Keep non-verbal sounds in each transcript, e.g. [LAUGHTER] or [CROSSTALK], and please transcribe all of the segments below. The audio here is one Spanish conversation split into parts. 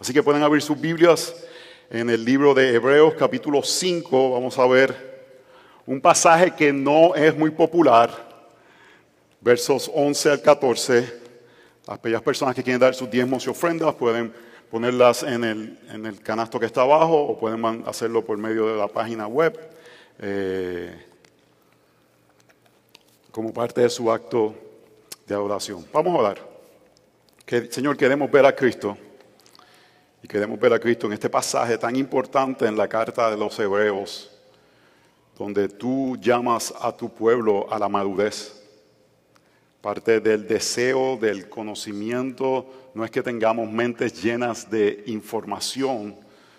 Así que pueden abrir sus Biblias en el libro de Hebreos capítulo 5. Vamos a ver un pasaje que no es muy popular, versos 11 al 14. Aquellas personas que quieren dar sus diezmos y ofrendas pueden ponerlas en el, en el canasto que está abajo o pueden hacerlo por medio de la página web eh, como parte de su acto de adoración. Vamos a orar. Que, Señor, queremos ver a Cristo queremos ver a Cristo en este pasaje tan importante en la carta de los Hebreos, donde tú llamas a tu pueblo a la madurez Parte del deseo, del conocimiento, no es que tengamos mentes llenas de información,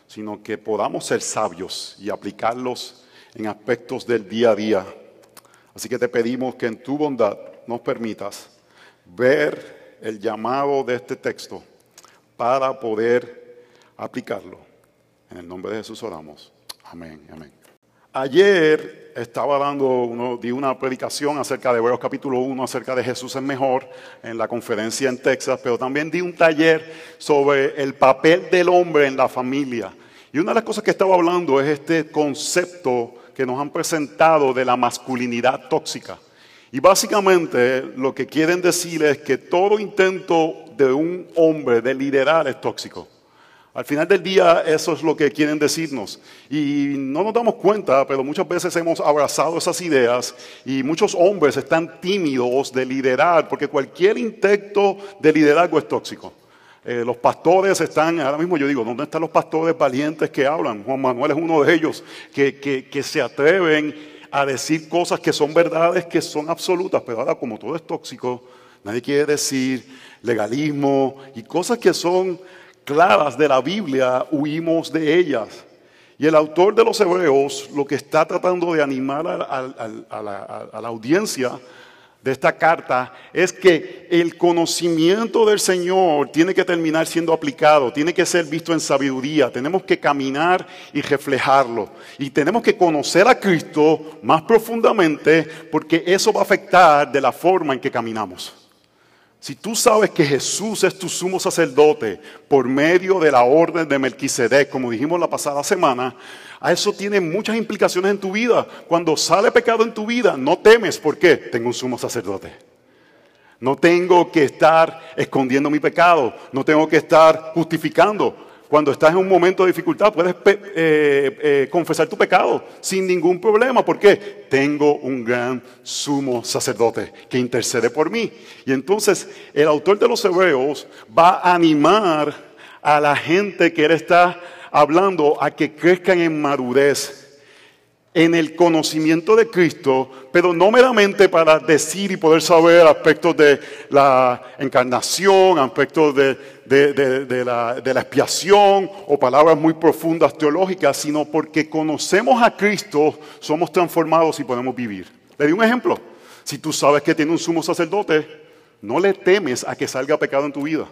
sino que podamos ser sabios y aplicarlos en aspectos del día a día. Así que te pedimos que en tu bondad nos permitas ver el llamado de este texto para poder aplicarlo. En el nombre de Jesús oramos. Amén, amén. Ayer estaba dando, di una predicación acerca de Hebreos capítulo 1, acerca de Jesús es mejor, en la conferencia en Texas, pero también di un taller sobre el papel del hombre en la familia. Y una de las cosas que estaba hablando es este concepto que nos han presentado de la masculinidad tóxica. Y básicamente lo que quieren decir es que todo intento de un hombre de liderar es tóxico. Al final del día eso es lo que quieren decirnos. Y no nos damos cuenta, pero muchas veces hemos abrazado esas ideas y muchos hombres están tímidos de liderar, porque cualquier intento de liderazgo es tóxico. Eh, los pastores están, ahora mismo yo digo, ¿dónde están los pastores valientes que hablan? Juan Manuel es uno de ellos, que, que se atreven a decir cosas que son verdades, que son absolutas, pero ahora como todo es tóxico, nadie quiere decir legalismo y cosas que son claras de la Biblia, huimos de ellas. Y el autor de los Hebreos lo que está tratando de animar a, la, audiencia de esta carta es que el conocimiento del Señor tiene que terminar siendo aplicado, tiene que ser visto en sabiduría, tenemos que caminar y reflejarlo. Y tenemos que conocer a Cristo más profundamente porque eso va a afectar de la forma en que caminamos. Si tú sabes que Jesús es tu sumo sacerdote por medio de la orden de Melquisedec, como dijimos la pasada semana, a eso tiene muchas implicaciones en tu vida. Cuando sale pecado en tu vida, no temes. ¿Por qué? Tengo un sumo sacerdote. No tengo que estar escondiendo mi pecado. No tengo que estar justificando. Cuando estás en un momento de dificultad, puedes eh, eh, confesar tu pecado sin ningún problema. ¿Por qué? Tengo un gran sumo sacerdote que intercede por mí. Y entonces el autor de los Hebreos va a animar a la gente que él está hablando a que crezcan en madurez en el conocimiento de Cristo, pero no meramente para decir y poder saber aspectos de la encarnación, aspectos de, la, expiación o palabras muy profundas teológicas, sino porque conocemos a Cristo, somos transformados y podemos vivir. Le di un ejemplo. Si tú sabes que tiene un sumo sacerdote, no le temes a que salga pecado en tu vida.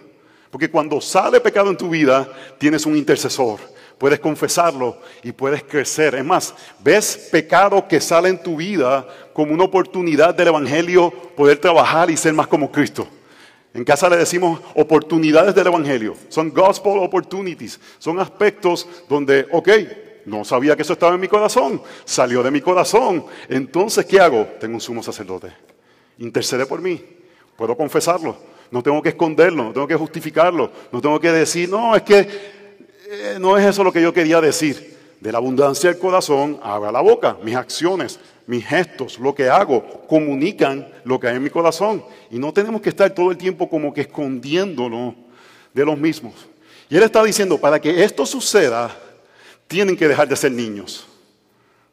Porque cuando sale pecado en tu vida, tienes un intercesor puedes confesarlo y puedes crecer. Es más, ves pecado que sale en tu vida como una oportunidad del Evangelio poder trabajar y ser más como Cristo. En casa le decimos oportunidades del Evangelio. Son gospel opportunities. Son aspectos donde, ok, no sabía que eso estaba en mi corazón. Salió de mi corazón. Entonces, ¿qué hago? Tengo un sumo sacerdote. Intercede por mí. Puedo confesarlo. No tengo que esconderlo. No tengo que justificarlo. No tengo que decir, no, es que eh, no es eso lo que yo quería decir. De la abundancia del corazón, abra la boca. Mis acciones, mis gestos, lo que hago, comunican lo que hay en mi corazón. Y no tenemos que estar todo el tiempo como que escondiéndonos de los mismos. Y él está diciendo, para que esto suceda, tienen que dejar de ser niños.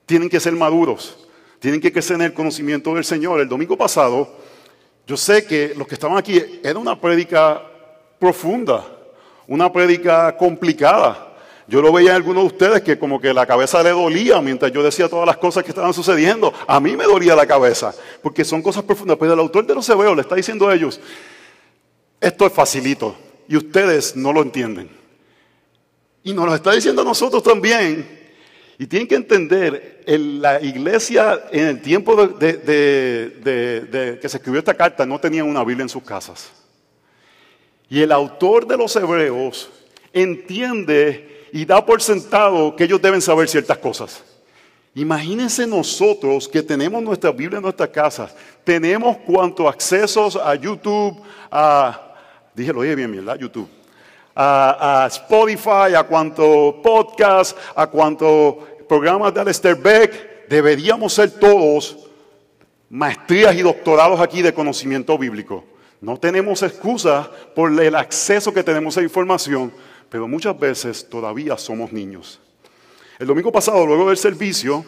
Tienen que ser maduros. Tienen que crecer en el conocimiento del Señor. El domingo pasado, yo sé que los que estaban aquí, era una prédica profunda una prédica complicada. Yo lo veía en algunos de ustedes que como que la cabeza le dolía mientras yo decía todas las cosas que estaban sucediendo. A mí me dolía la cabeza, porque son cosas profundas. Pero el autor de los Hebreos le está diciendo a ellos, esto es facilito y ustedes no lo entienden. Y nos lo está diciendo a nosotros también. Y tienen que entender, en la iglesia en el tiempo de, que se escribió esta carta no tenían una Biblia en sus casas. Y el autor de los Hebreos entiende y da por sentado que ellos deben saber ciertas cosas. Imagínense nosotros que tenemos nuestra Biblia en nuestras casas, tenemos cuantos accesos a YouTube, a, dígelo bien, ¿verdad? YouTube, a, Spotify, a cuantos podcasts, a cuantos programas de Alistair Beck, deberíamos ser todos maestrías y doctorados aquí de conocimiento bíblico. No tenemos excusa por el acceso que tenemos a información, pero muchas veces todavía somos niños. El domingo pasado, luego del servicio,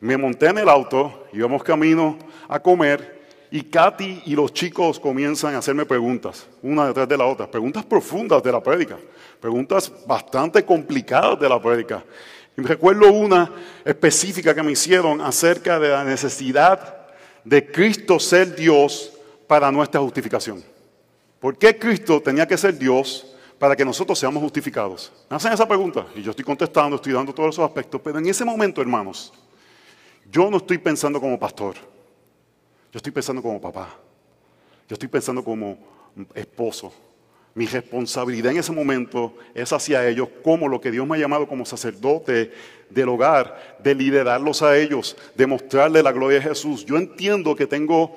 me monté en el auto, íbamos camino a comer y Katy y los chicos comienzan a hacerme preguntas, una detrás de la otra, preguntas profundas de la prédica, preguntas bastante complicadas de la prédica. Y recuerdo una específica que me hicieron acerca de la necesidad de Cristo ser Dios para nuestra justificación. ¿Por qué Cristo tenía que ser Dios para que nosotros seamos justificados? Me hacen esa pregunta y yo estoy contestando, estoy dando todos esos aspectos, pero en ese momento, hermanos, yo no estoy pensando como pastor, yo estoy pensando como papá, yo estoy pensando como esposo. Mi responsabilidad en ese momento es hacia ellos como lo que Dios me ha llamado como sacerdote del hogar, de liderarlos a ellos, de mostrarles la gloria de Jesús. Yo entiendo que tengo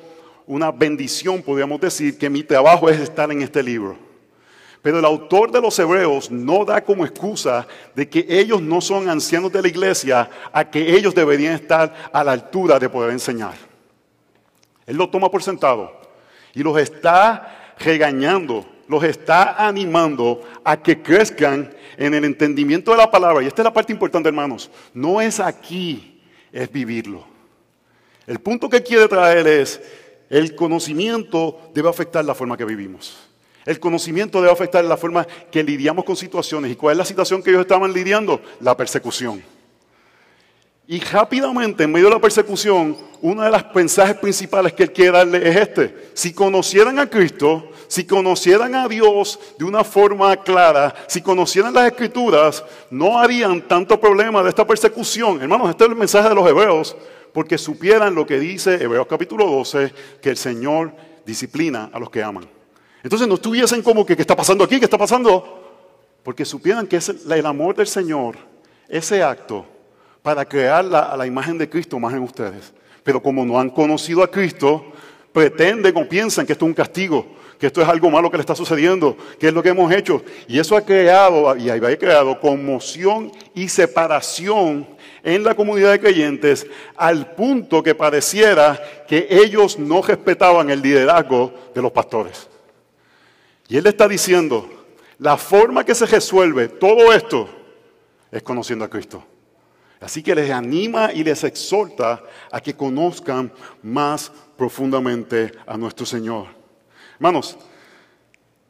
una bendición, podríamos decir, que mi trabajo es estar en este libro. Pero el autor de los Hebreos no da como excusa de que ellos no son ancianos de la iglesia a que ellos deberían estar a la altura de poder enseñar. Él lo toma por sentado y los está regañando, los está animando a que crezcan en el entendimiento de la palabra. Y esta es la parte importante, hermanos. No es aquí, es vivirlo. El punto que quiere traer es el conocimiento debe afectar la forma que vivimos. El conocimiento debe afectar la forma que lidiamos con situaciones. ¿Y cuál es la situación que ellos estaban lidiando? La persecución. Y rápidamente, en medio de la persecución, uno de los mensajes principales que él quiere darle es este. Si conocieran a Cristo, si conocieran a Dios de una forma clara, si conocieran las escrituras, no harían tanto problema de esta persecución. Hermanos, este es el mensaje de los hebreos porque supieran lo que dice Hebreos capítulo 12, que el Señor disciplina a los que aman. Entonces no estuviesen como que, ¿qué está pasando aquí? ¿Qué está pasando? Porque supieran que es el amor del Señor, ese acto, para crear la, la imagen de Cristo más en ustedes. Pero como no han conocido a Cristo, pretenden o piensan que esto es un castigo, que esto es algo malo que le está sucediendo, que es lo que hemos hecho. Y eso ha creado, y ha creado conmoción y separación en la comunidad de creyentes al punto que pareciera que ellos no respetaban el liderazgo de los pastores. Y él está diciendo, la forma que se resuelve todo esto es conociendo a Cristo. Así que les anima y les exhorta a que conozcan más profundamente a nuestro Señor. Hermanos,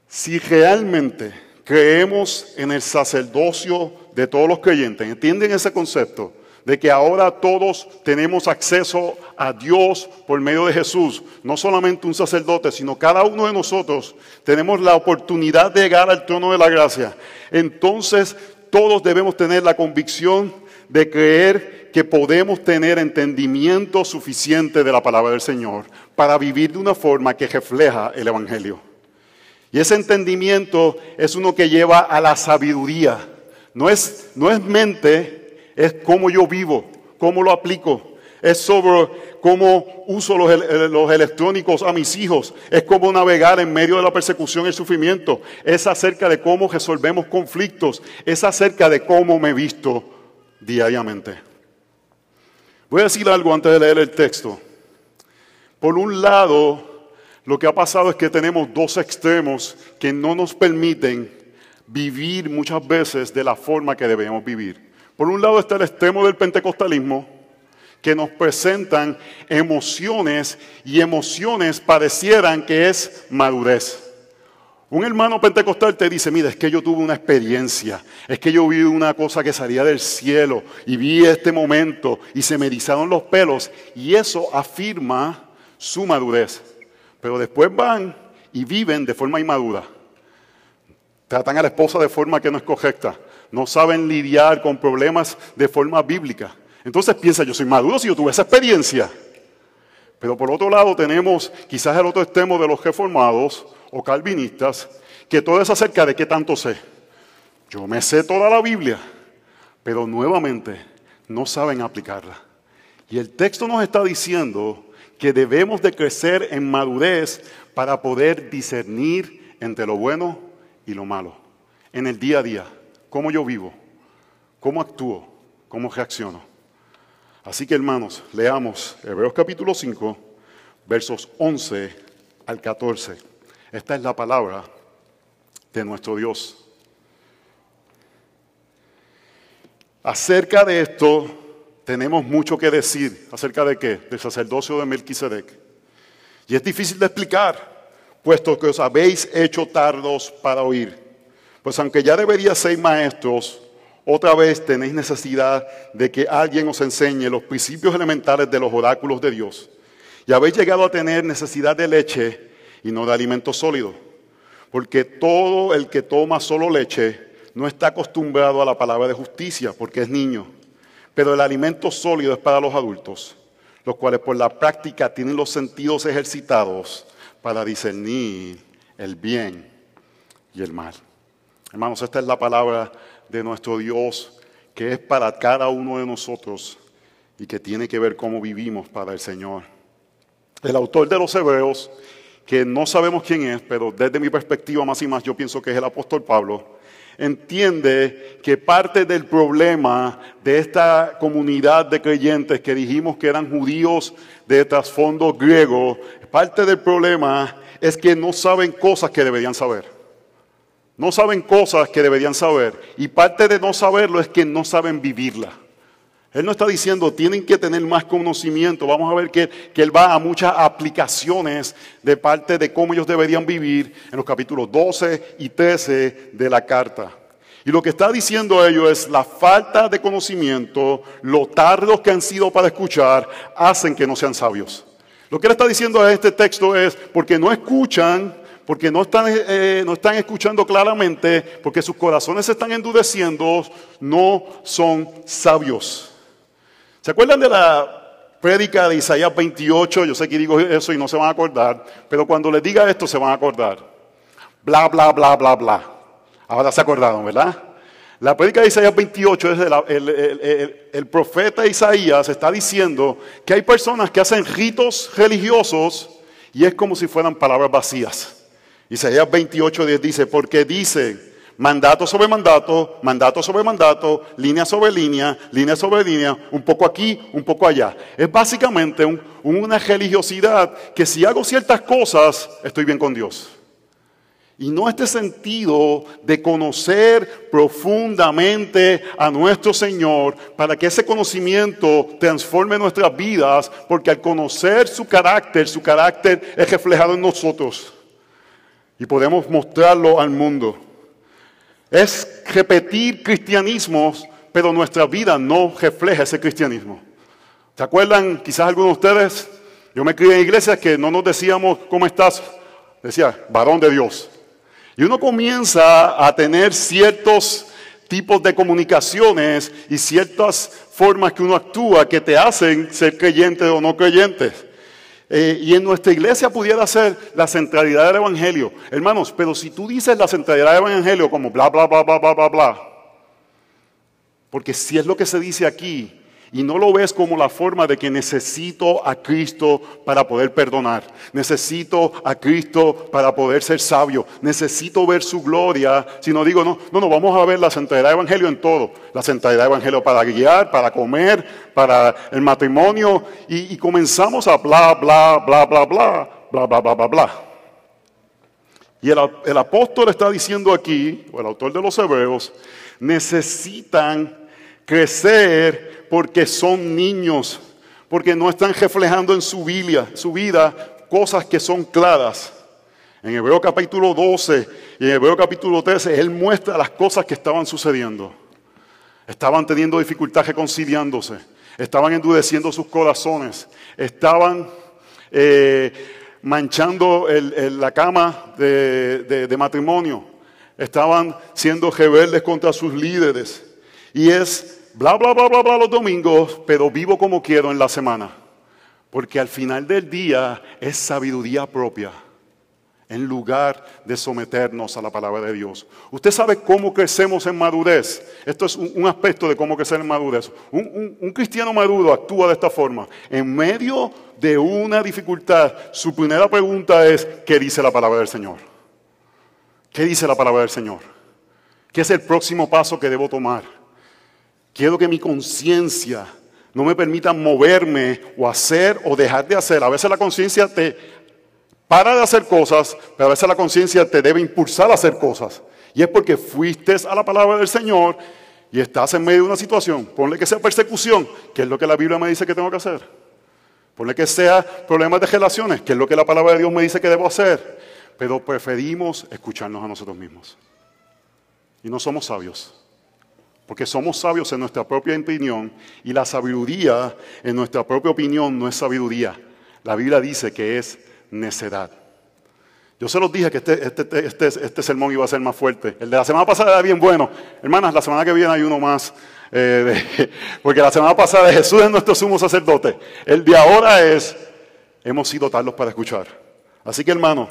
si realmente creemos en el sacerdocio de todos los creyentes, ¿entienden ese concepto? de que ahora todos tenemos acceso a Dios por medio de Jesús. No solamente un sacerdote, sino cada uno de nosotros tenemos la oportunidad de llegar al trono de la gracia. Entonces todos debemos tener la convicción de creer que podemos tener entendimiento suficiente de la palabra del Señor para vivir de una forma que refleja el Evangelio. Y ese entendimiento es uno que lleva a la sabiduría. No es, no es mente, es cómo yo vivo, cómo lo aplico. Es sobre cómo uso los, electrónicos a mis hijos. Es cómo navegar en medio de la persecución y el sufrimiento. Es acerca de cómo resolvemos conflictos. Es acerca de cómo me visto diariamente. Voy a decir algo antes de leer el texto. Por un lado, lo que ha pasado es que tenemos dos extremos que no nos permiten vivir muchas veces de la forma que debemos vivir. Por un lado está el extremo del pentecostalismo, que nos presentan emociones y emociones parecieran que es madurez. Un hermano pentecostal te dice, mira, es que yo tuve una experiencia, es que yo vi una cosa que salía del cielo y vi este momento y se me erizaron los pelos y eso afirma su madurez. Pero después van y viven de forma inmadura. Tratan a la esposa de forma que no es correcta no saben lidiar con problemas de forma bíblica. Entonces piensa, yo soy maduro si yo tuve esa experiencia. Pero por otro lado tenemos quizás el otro extremo de los reformados o calvinistas, que todo es acerca de qué tanto sé. yo me sé toda la Biblia, pero nuevamente no saben aplicarla. Y el texto nos está diciendo que debemos de crecer en madurez para poder discernir entre lo bueno y lo malo. En el día a día, cómo yo vivo, cómo actúo, cómo reacciono. Así que hermanos, leamos Hebreos capítulo 5, versos 11 al 14. Esta es la palabra de nuestro Dios. Acerca de esto tenemos mucho que decir. ¿Acerca de qué? Del sacerdocio de Melquisedec. Y es difícil de explicar, puesto que os habéis hecho tardos para oír. Pues aunque ya debería ser maestros, otra vez tenéis necesidad de que alguien os enseñe los principios elementales de los oráculos de Dios. Y habéis llegado a tener necesidad de leche y no de alimento sólido. Porque todo el que toma solo leche no está acostumbrado a la palabra de justicia porque es niño. Pero el alimento sólido es para los adultos, los cuales por la práctica tienen los sentidos ejercitados para discernir el bien y el mal. Hermanos, esta es la palabra de nuestro Dios que es para cada uno de nosotros y que tiene que ver cómo vivimos para el Señor. El autor de los Hebreos, que no sabemos quién es, pero desde mi perspectiva más y más yo pienso que es el apóstol Pablo, entiende que parte del problema de esta comunidad de creyentes que dijimos que eran judíos de trasfondo griego, parte del problema es que no saben cosas que deberían saber. No saben cosas que deberían saber. Y parte de no saberlo es que no saben vivirla. Él no está diciendo, tienen que tener más conocimiento. Vamos a ver que, que, Él va a muchas aplicaciones de parte de cómo ellos deberían vivir en los capítulos 12 y 13 de la carta. Y lo que está diciendo ellos es la falta de conocimiento, lo tardos que han sido para escuchar, hacen que no sean sabios. Lo que Él está diciendo en este texto es, porque no escuchan, porque no están, eh, no están escuchando claramente, porque sus corazones se están endureciendo, no son sabios. ¿Se acuerdan de la prédica de Isaías 28? Yo sé que digo eso y no se van a acordar, pero cuando les diga esto se van a acordar. Bla, bla, bla, bla, bla. Ahora se acordaron, ¿verdad? La prédica de Isaías 28 es el, profeta Isaías está diciendo que hay personas que hacen ritos religiosos y es como si fueran palabras vacías. Isaías 28 dice, porque dice, mandato sobre mandato, mandato sobre mandato, línea sobre línea, línea sobre línea, un poco aquí, un poco allá. Es básicamente una religiosidad que si hago ciertas cosas, estoy bien con Dios. Y no este sentido de conocer profundamente a nuestro Señor para que ese conocimiento transforme nuestras vidas, porque al conocer su carácter, su carácter es reflejado en nosotros. Y podemos mostrarlo al mundo. Es repetir cristianismos, pero nuestra vida no refleja ese cristianismo. ¿Se acuerdan? Quizás algunos de ustedes, yo me crié en iglesias que no nos decíamos, ¿cómo estás? Decía, varón de Dios. Y uno comienza a tener ciertos tipos de comunicaciones y ciertas formas que uno actúa que te hacen ser creyente o no creyente. Eh, y en nuestra iglesia pudiera ser la centralidad del Evangelio. Hermanos, pero si tú dices la centralidad del Evangelio como bla, bla, bla, bla, bla, bla, bla, porque si es lo que se dice aquí, y no lo ves como la forma de que necesito a Cristo para poder perdonar, necesito a Cristo para poder ser sabio, necesito ver su gloria, sino digo, no, no, no, vamos a ver la centralidad del Evangelio en todo, la centralidad del Evangelio para guiar, para comer, para el matrimonio, y, comenzamos a bla, bla, bla, bla, bla, bla, bla, bla, bla, bla. Y el, el apóstol está diciendo aquí, o el autor de los Hebreos, necesitan crecer porque son niños, porque no están reflejando en su vida, cosas que son claras. En Hebreo capítulo 12 y en Hebreo capítulo 13, Él muestra las cosas que estaban sucediendo. Estaban teniendo dificultad reconciliándose, estaban endureciendo sus corazones, estaban eh, manchando la cama de, de matrimonio, estaban siendo rebeldes contra sus líderes. Y es bla, bla, bla, bla, bla los domingos, pero vivo como quiero en la semana. Porque al final del día es sabiduría propia. en lugar de someternos a la palabra de Dios. Usted sabe cómo crecemos en madurez. Esto es un, aspecto de cómo crecer en madurez. Un, cristiano maduro actúa de esta forma. En medio de una dificultad, su primera pregunta es, ¿qué dice la palabra del Señor? ¿Qué dice la palabra del Señor? ¿Qué es el próximo paso que debo tomar? Quiero que mi conciencia no me permita moverme o hacer o dejar de hacer. A veces la conciencia te para de hacer cosas, pero a veces la conciencia te debe impulsar a hacer cosas. Y es porque fuiste a la palabra del Señor y estás en medio de una situación. Ponle que sea persecución, que es lo que la Biblia me dice que tengo que hacer. Ponle que sea problemas de relaciones, que es lo que la palabra de Dios me dice que debo hacer. Pero preferimos escucharnos a nosotros mismos. Y no somos sabios. Porque somos sabios en nuestra propia opinión y la sabiduría en nuestra propia opinión no es sabiduría. La Biblia dice que es necedad. Yo se los dije que este, este, este, este, sermón iba a ser más fuerte. El de la semana pasada era bien bueno. Hermanas, la semana que viene hay uno más. Eh, [LAUGHS] porque la semana pasada Jesús es nuestro sumo sacerdote. El de ahora es, hemos sido talos para escuchar. Así que hermano,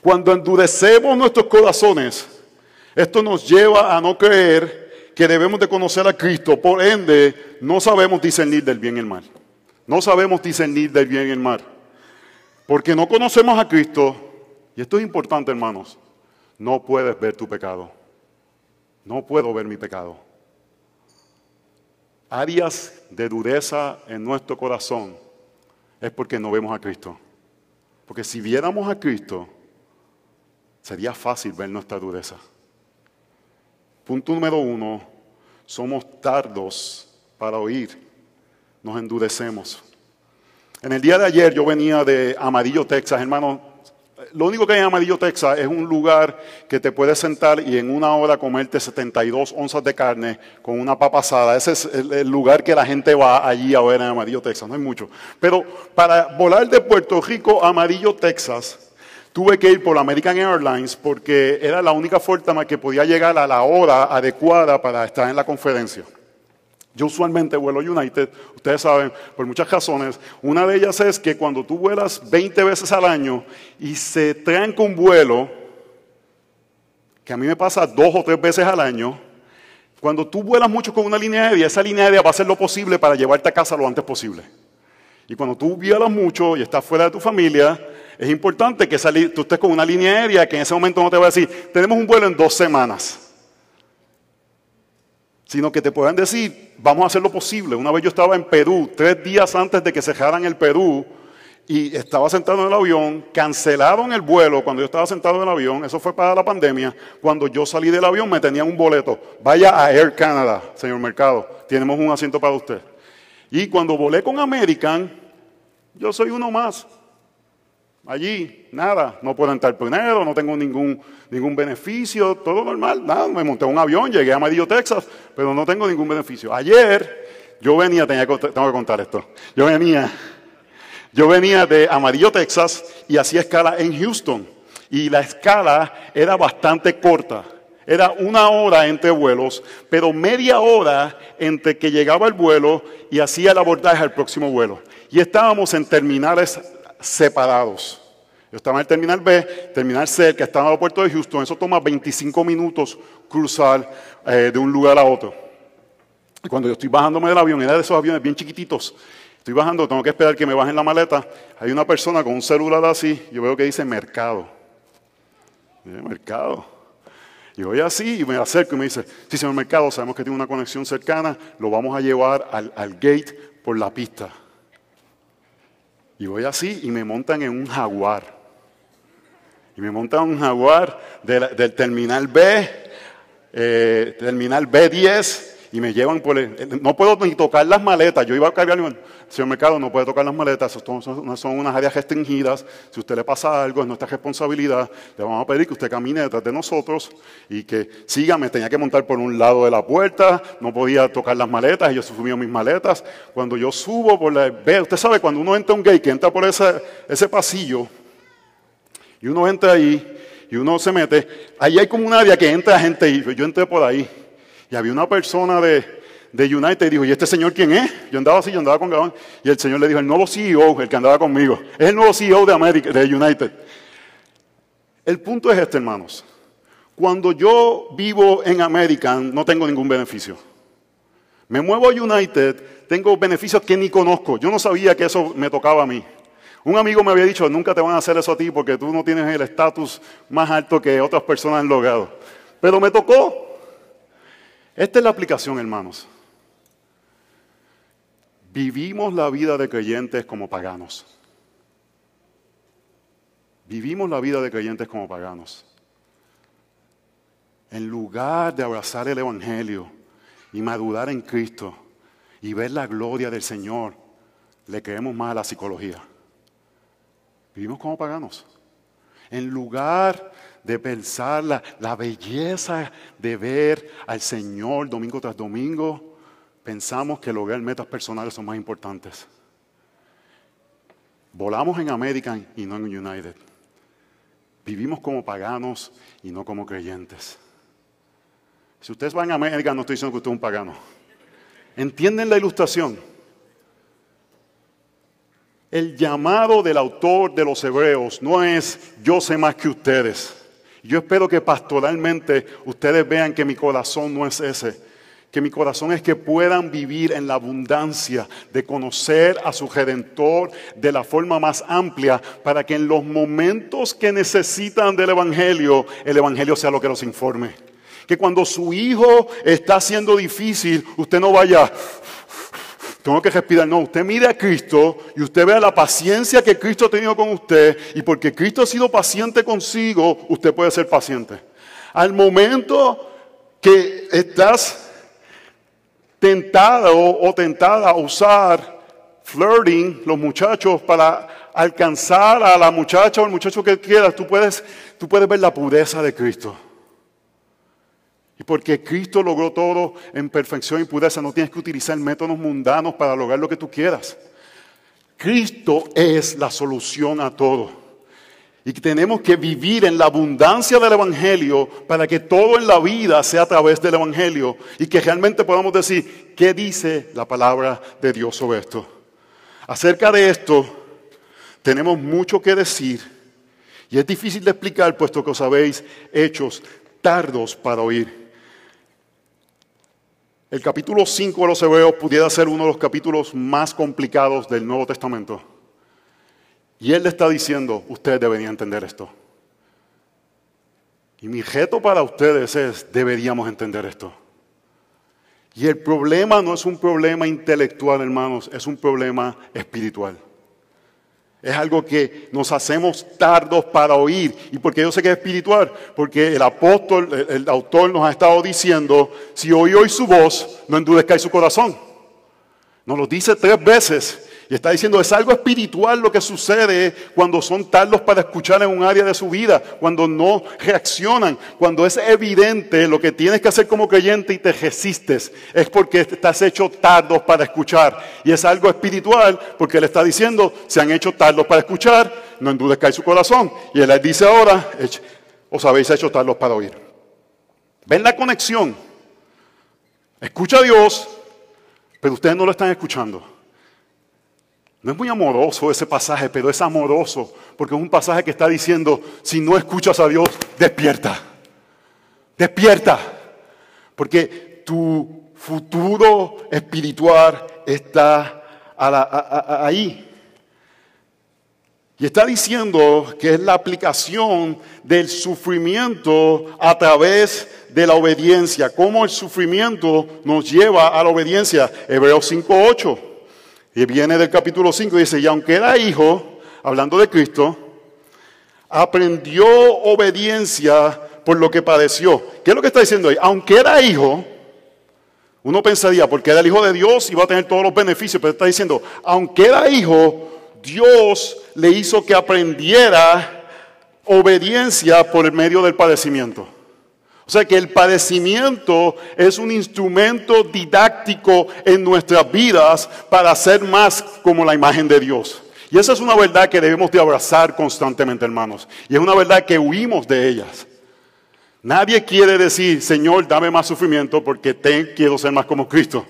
cuando endurecemos nuestros corazones, esto nos lleva a no creer que debemos de conocer a Cristo. Por ende, no sabemos discernir del bien y el mal. No sabemos discernir del bien y el mal. Porque no conocemos a Cristo, y esto es importante hermanos, no puedes ver tu pecado. No puedo ver mi pecado. Áreas de dureza en nuestro corazón es porque no vemos a Cristo. Porque si viéramos a Cristo, sería fácil ver nuestra dureza. Punto número uno, somos tardos para oír, nos endurecemos. En el día de ayer yo venía de Amarillo, Texas, hermano. Lo único que hay en Amarillo, Texas es un lugar que te puedes sentar y en una hora comerte 72 onzas de carne con una papa asada. Ese es el, lugar que la gente va allí a ver en Amarillo, Texas. No hay mucho. Pero para volar de Puerto Rico a Amarillo, Texas, tuve que ir por American Airlines porque era la única forma que podía llegar a la hora adecuada para estar en la conferencia. Yo usualmente vuelo United, ustedes saben, por muchas razones. Una de ellas es que cuando tú vuelas 20 veces al año y se tranca un vuelo, que a mí me pasa dos o tres veces al año, cuando tú vuelas mucho con una línea aérea, esa línea aérea va a hacer lo posible para llevarte a casa lo antes posible. Y cuando tú vuelas mucho y estás fuera de tu familia, es importante que tú estés con una línea aérea que en ese momento no te va a decir, tenemos un vuelo en dos semanas sino que te puedan decir, vamos a hacer lo posible. Una vez yo estaba en Perú, tres días antes de que cerraran el Perú, y estaba sentado en el avión, cancelaron el vuelo cuando yo estaba sentado en el avión, eso fue para la pandemia, cuando yo salí del avión me tenían un boleto, vaya a Air Canada, señor Mercado, tenemos un asiento para usted. Y cuando volé con American, yo soy uno más, allí, nada, no puedo entrar primero, no tengo ningún, ningún beneficio, todo normal, nada, me monté un avión, llegué a Amarillo, Texas, pero no tengo ningún beneficio. Ayer yo venía, tenía tengo que contar esto, yo venía, yo venía de Amarillo, Texas y hacía escala en Houston y la escala era bastante corta. Era una hora entre vuelos, pero media hora entre que llegaba el vuelo y hacía el abordaje al próximo vuelo. Y estábamos en terminales separados. Yo estaba en el terminal B, terminal C, que está en el aeropuerto de Houston. Eso toma 25 minutos cruzar eh, de un lugar a otro. Y cuando yo estoy bajándome del avión, era de esos aviones bien chiquititos. Estoy bajando, tengo que esperar que me bajen la maleta. Hay una persona con un celular así, yo veo que dice mercado. mercado. Y voy así y me acerco y me dice, sí, señor Mercado, sabemos que tiene una conexión cercana, lo vamos a llevar al, al gate por la pista. Y voy así y me montan en un jaguar. Y me montan en un jaguar del, terminal B, eh, terminal B10, y me llevan por el, No puedo ni tocar las maletas. Yo iba a cargar, señor Mercado, no puede tocar las maletas, son, son, unas áreas restringidas. Si usted le pasa algo, es nuestra responsabilidad. Le vamos a pedir que usted camine detrás de nosotros y que siga. Me tenía que montar por un lado de la puerta, no podía tocar las maletas, yo subí mis maletas. Cuando yo subo por la. Ve, usted sabe, cuando uno entra a un gate, que entra por ese, ese pasillo, y uno entra ahí, y uno se mete, ahí hay como un área que entra gente, y yo entré por ahí. Y había una persona de, de United y dijo, ¿y este señor quién es? Yo andaba así, yo andaba con Gabón. Y el señor le dijo, el nuevo CEO, el que andaba conmigo. Es el nuevo CEO de, de United. El punto es este, hermanos. Cuando yo vivo en American, no tengo ningún beneficio. Me muevo a United, tengo beneficios que ni conozco. Yo no sabía que eso me tocaba a mí. Un amigo me había dicho, nunca te van a hacer eso a ti porque tú no tienes el estatus más alto que otras personas han logrado. Pero me tocó. Esta es la aplicación, hermanos. Vivimos la vida de creyentes como paganos. Vivimos la vida de creyentes como paganos. En lugar de abrazar el Evangelio y madurar en Cristo y ver la gloria del Señor, le creemos más a la psicología. Vivimos como paganos. En lugar de pensar la, belleza de ver al Señor domingo tras domingo, pensamos que lograr metas personales son más importantes. Volamos en American y no en United. Vivimos como paganos y no como creyentes. Si ustedes van a América, no estoy diciendo que usted es un pagano. ¿Entienden la ilustración? El llamado del autor de los hebreos no es yo sé más que ustedes. Yo espero que pastoralmente ustedes vean que mi corazón no es ese. Que mi corazón es que puedan vivir en la abundancia de conocer a su redentor de la forma más amplia para que en los momentos que necesitan del Evangelio, el Evangelio sea lo que los informe. Que cuando su hijo está siendo difícil, usted no vaya, tengo que respirar. No, usted mire a Cristo y usted vea la paciencia que Cristo ha tenido con usted. Y porque Cristo ha sido paciente consigo, usted puede ser paciente. Al momento que estás tentado o tentada a usar flirting, los muchachos, para alcanzar a la muchacha o el muchacho que quieras, tú puedes, tú puedes ver la pureza de Cristo. Y porque Cristo logró todo en perfección y pureza, no tienes que utilizar métodos mundanos para lograr lo que tú quieras. Cristo es la solución a todo. Y tenemos que vivir en la abundancia del Evangelio para que todo en la vida sea a través del Evangelio y que realmente podamos decir, ¿qué dice la palabra de Dios sobre esto? Acerca de esto, tenemos mucho que decir y es difícil de explicar puesto que os habéis hechos tardos para oír. El capítulo 5 de los Hebreos pudiera ser uno de los capítulos más complicados del Nuevo Testamento. Y Él le está diciendo, ustedes deberían entender esto. Y mi reto para ustedes es, deberíamos entender esto. Y el problema no es un problema intelectual, hermanos, es un problema espiritual. Es algo que nos hacemos tardos para oír. ¿Y porque yo sé que es espiritual? Porque el apóstol, el, autor nos ha estado diciendo, si oí hoy su voz, no endurezcáis su corazón. Nos lo dice tres veces y está diciendo, es algo espiritual lo que sucede cuando son tardos para escuchar en un área de su vida, cuando no reaccionan, cuando es evidente lo que tienes que hacer como creyente y te resistes, es porque estás hecho tardos para escuchar. Y es algo espiritual porque él está diciendo, se han hecho tardos para escuchar, no endurezcáis su corazón. Y él les dice ahora, os habéis hecho tardos para oír. ¿Ven la conexión? Escucha a Dios, pero ustedes no lo están escuchando. No es muy amoroso ese pasaje, pero es amoroso, porque es un pasaje que está diciendo, si no escuchas a Dios, despierta, despierta, porque tu futuro espiritual está ahí. Y está diciendo que es la aplicación del sufrimiento a través de la obediencia, cómo el sufrimiento nos lleva a la obediencia. Hebreos 5.8. Y viene del capítulo 5 y dice, y aunque era hijo, hablando de Cristo, aprendió obediencia por lo que padeció. ¿Qué es lo que está diciendo ahí? Aunque era hijo, uno pensaría, porque era el hijo de Dios, iba a tener todos los beneficios, pero está diciendo, aunque era hijo, Dios le hizo que aprendiera obediencia por el medio del padecimiento. O sea que el padecimiento es un instrumento didáctico en nuestras vidas para ser más como la imagen de Dios. Y esa es una verdad que debemos de abrazar constantemente, hermanos. Y es una verdad que huimos de ellas. Nadie quiere decir, Señor, dame más sufrimiento porque te, quiero ser más como Cristo.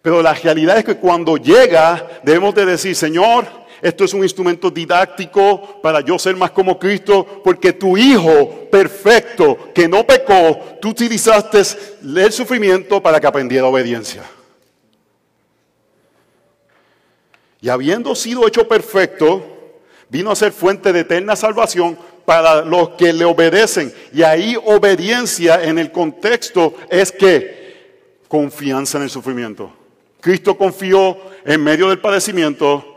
Pero la realidad es que cuando llega, debemos de decir, Señor, esto es un instrumento didáctico para yo ser más como Cristo, porque tu Hijo perfecto, que no pecó, tú utilizaste el sufrimiento para que aprendiera obediencia. Y habiendo sido hecho perfecto, vino a ser fuente de eterna salvación para los que le obedecen. Y ahí obediencia en el contexto es que confianza en el sufrimiento. Cristo confió en medio del padecimiento,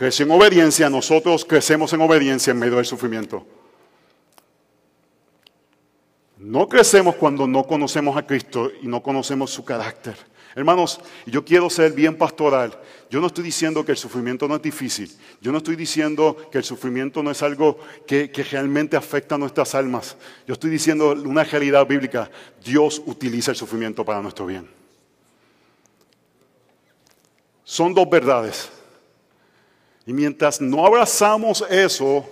creció en obediencia, nosotros crecemos en obediencia en medio del sufrimiento. No crecemos cuando no conocemos a Cristo y no conocemos su carácter. Hermanos, yo quiero ser bien pastoral. Yo no estoy diciendo que el sufrimiento no es difícil. Yo no estoy diciendo que el sufrimiento no es algo que, que, realmente afecta a nuestras almas. Yo estoy diciendo una realidad bíblica. Dios utiliza el sufrimiento para nuestro bien. Son dos verdades. Y mientras no abrazamos eso,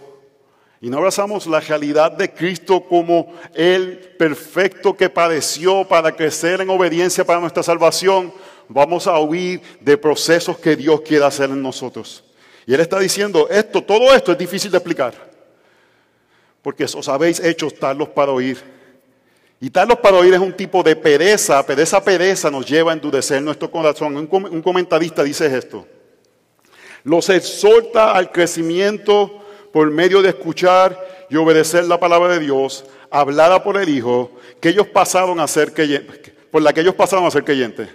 y no abrazamos la realidad de Cristo como el perfecto que padeció para crecer en obediencia para nuestra salvación, vamos a huir de procesos que Dios quiere hacer en nosotros. Y Él está diciendo, esto, todo esto es difícil de explicar, porque os habéis hecho talos para oír. Y talos para oír es un tipo de pereza, pero esa pereza nos lleva a endurecer nuestro corazón. Un comentarista dice esto, los exhorta al crecimiento por medio de escuchar y obedecer la palabra de Dios, hablada por el Hijo, que ellos pasaron a ser por la que ellos pasaron a ser creyentes.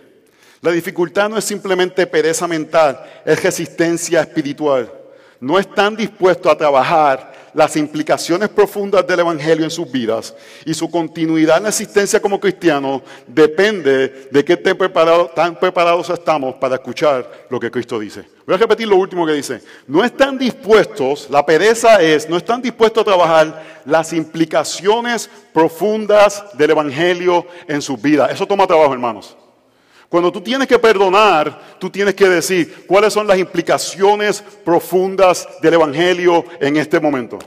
La dificultad no es simplemente pereza mental, es resistencia espiritual. No están dispuestos a trabajar las implicaciones profundas del Evangelio en sus vidas y su continuidad en la existencia como cristianos depende de qué tan preparados estamos para escuchar lo que Cristo dice. Voy a repetir lo último que dice. No están dispuestos, la pereza es, no están dispuestos a trabajar las implicaciones profundas del Evangelio en sus vidas. Eso toma trabajo, hermanos. Cuando tú tienes que perdonar, tú tienes que decir cuáles son las implicaciones profundas del Evangelio en este momento.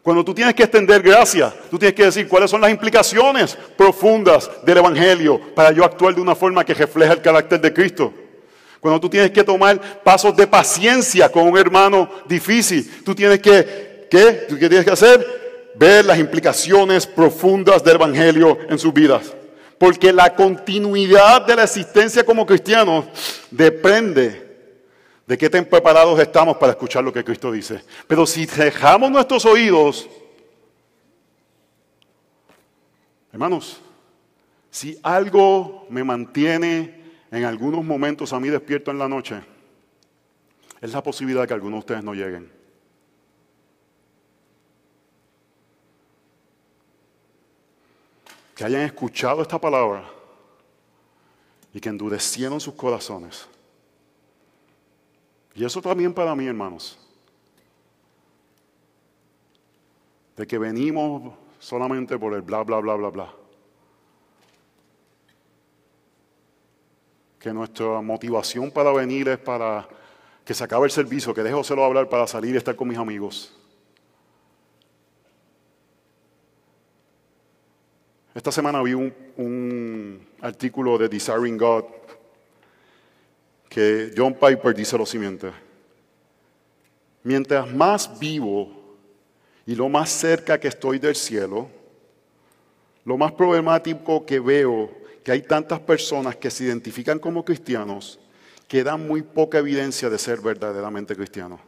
Cuando tú tienes que extender gracia, tú tienes que decir cuáles son las implicaciones profundas del Evangelio para yo actuar de una forma que refleja el carácter de Cristo. Cuando tú tienes que tomar pasos de paciencia con un hermano difícil, tú tienes que, ¿qué? ¿Qué tienes que hacer? Ver las implicaciones profundas del Evangelio en sus vidas. Porque la continuidad de la existencia como cristianos depende de qué tan preparados estamos para escuchar lo que Cristo dice. Pero si dejamos nuestros oídos, hermanos, si algo me mantiene en algunos momentos a mí despierto en la noche, es la posibilidad de que algunos de ustedes no lleguen. Que hayan escuchado esta palabra y que endurecieron sus corazones. Y eso también para mí, hermanos, de que venimos solamente por el bla, bla, bla, bla, bla. Que nuestra motivación para venir es para que se acabe el servicio, que dejo solo hablar para salir y estar con mis amigos. Esta semana vi un, artículo de Desiring God que John Piper dice lo siguiente. Mientras más vivo y lo más cerca que estoy del cielo, lo más problemático que veo que hay tantas personas que se identifican como cristianos que dan muy poca evidencia de ser verdaderamente cristianos.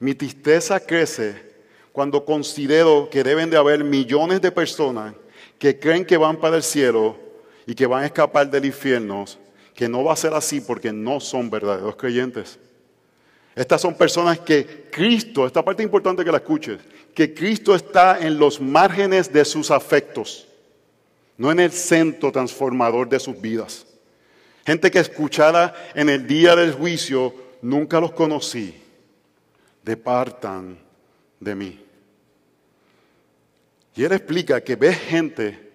Mi tristeza crece cuando considero que deben de haber millones de personas que creen que van para el cielo y que van a escapar del infierno, que no va a ser así porque no son verdaderos creyentes. Estas son personas que Cristo, esta parte importante que la escuches, que Cristo está en los márgenes de sus afectos, no en el centro transformador de sus vidas. Gente que escuchara en el día del juicio, nunca los conocí, departan de mí. Y él explica que ve gente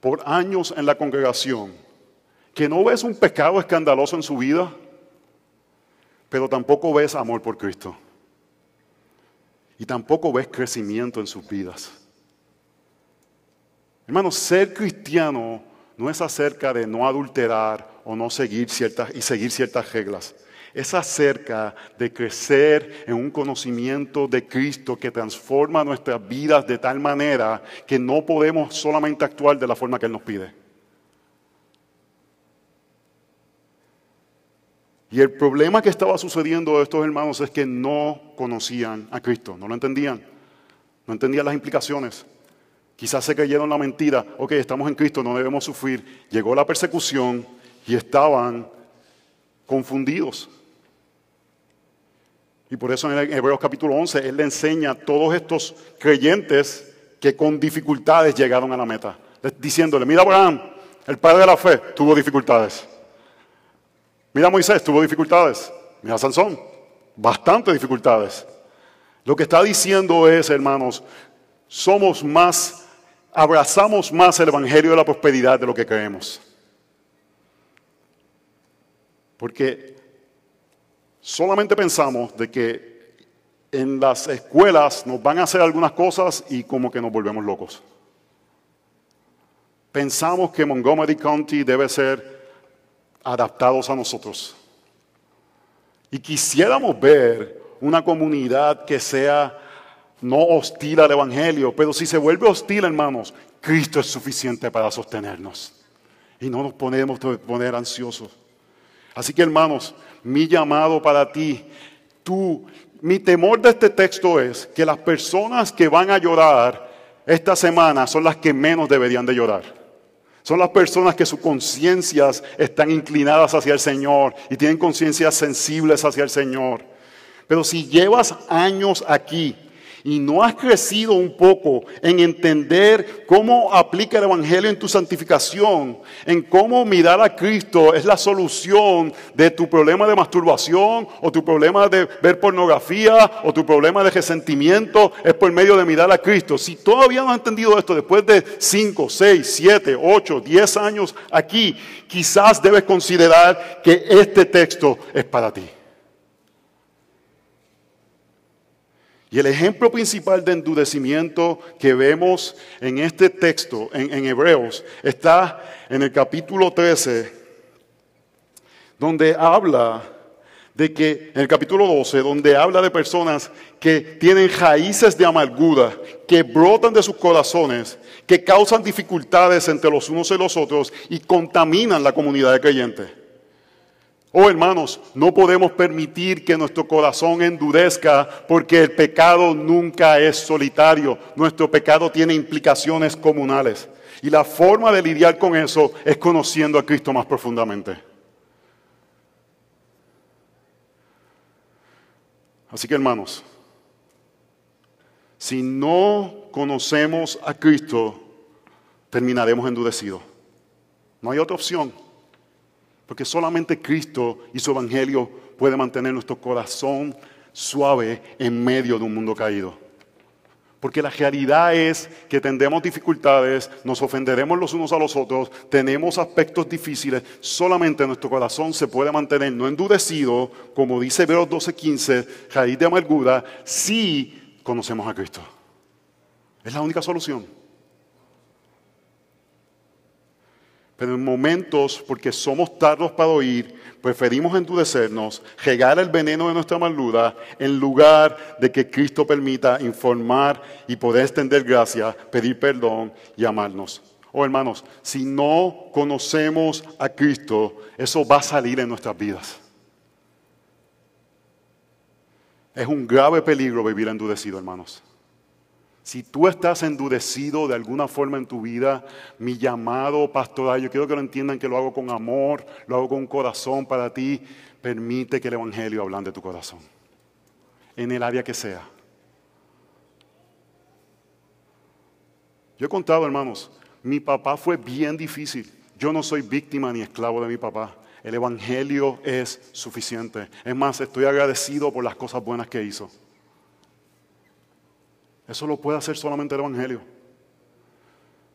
por años en la congregación que no ves un pecado escandaloso en su vida, pero tampoco ves amor por Cristo. Y tampoco ves crecimiento en sus vidas. Hermanos, ser cristiano no es acerca de no adulterar o no seguir ciertas y seguir ciertas reglas. Es acerca de crecer en un conocimiento de Cristo que transforma nuestras vidas de tal manera que no podemos solamente actuar de la forma que Él nos pide. Y el problema que estaba sucediendo a estos hermanos es que no conocían a Cristo, no lo entendían, no entendían las implicaciones. Quizás se creyeron la mentira, ok, estamos en Cristo, no debemos sufrir. Llegó la persecución y estaban confundidos. Y por eso en Hebreos capítulo 11 Él le enseña a todos estos creyentes que con dificultades llegaron a la meta. Diciéndole, mira Abraham, el padre de la fe, tuvo dificultades. Mira Moisés, tuvo dificultades. Mira Sansón, bastante dificultades. Lo que está diciendo es, hermanos, somos más abrazamos más el Evangelio de la prosperidad de lo que creemos. Porque solamente pensamos de que en las escuelas nos van a hacer algunas cosas y como que nos volvemos locos. Pensamos que Montgomery County debe ser adaptados a nosotros. Y quisiéramos ver una comunidad que sea no hostil al Evangelio, pero si se vuelve hostil, hermanos, Cristo es suficiente para sostenernos. Y no nos podemos poner ansiosos. Así que, hermanos, mi llamado para ti, tú, mi temor de este texto es que las personas que van a llorar esta semana son las que menos deberían de llorar. Son las personas que sus conciencias están inclinadas hacia el Señor y tienen conciencias sensibles hacia el Señor. Pero si llevas años aquí y no has crecido un poco en entender cómo aplica el Evangelio en tu santificación, en cómo mirar a Cristo es la solución de tu problema de masturbación o tu problema de ver pornografía o tu problema de resentimiento, es por medio de mirar a Cristo. Si todavía no has entendido esto después de 5, 6, 7, 8, 10 años aquí, quizás debes considerar que este texto es para ti. Y el ejemplo principal de endurecimiento que vemos en este texto, en, Hebreos, está en el capítulo 13, donde habla de que, en el capítulo 12, donde habla de personas que tienen raíces de amargura, que brotan de sus corazones, que causan dificultades entre los unos y los otros y contaminan la comunidad de creyentes. Oh hermanos, no podemos permitir que nuestro corazón endurezca porque el pecado nunca es solitario. Nuestro pecado tiene implicaciones comunales. Y la forma de lidiar con eso es conociendo a Cristo más profundamente. Así que hermanos, si no conocemos a Cristo, terminaremos endurecidos. No hay otra opción. Porque solamente Cristo y su Evangelio puede mantener nuestro corazón suave en medio de un mundo caído. Porque la realidad es que tendremos dificultades, nos ofenderemos los unos a los otros, tenemos aspectos difíciles. Solamente nuestro corazón se puede mantener no endurecido, como dice Hebreos 12:15, raíz de amargura, si conocemos a Cristo. Es la única solución. Pero en momentos, porque somos tardos para oír, preferimos endurecernos, regar el veneno de nuestra maldura, en lugar de que Cristo permita informar y poder extender gracia, pedir perdón y amarnos. Oh hermanos, si no conocemos a Cristo, eso va a salir en nuestras vidas. Es un grave peligro vivir endurecido, hermanos. Si tú estás endurecido de alguna forma en tu vida, mi llamado pastoral, yo quiero que lo entiendan que lo hago con amor, lo hago con corazón para ti. Permite que el Evangelio hable de tu corazón, en el área que sea. Yo he contado, hermanos, mi papá fue bien difícil. Yo no soy víctima ni esclavo de mi papá. El Evangelio es suficiente. Es más, estoy agradecido por las cosas buenas que hizo. Eso lo puede hacer solamente el Evangelio.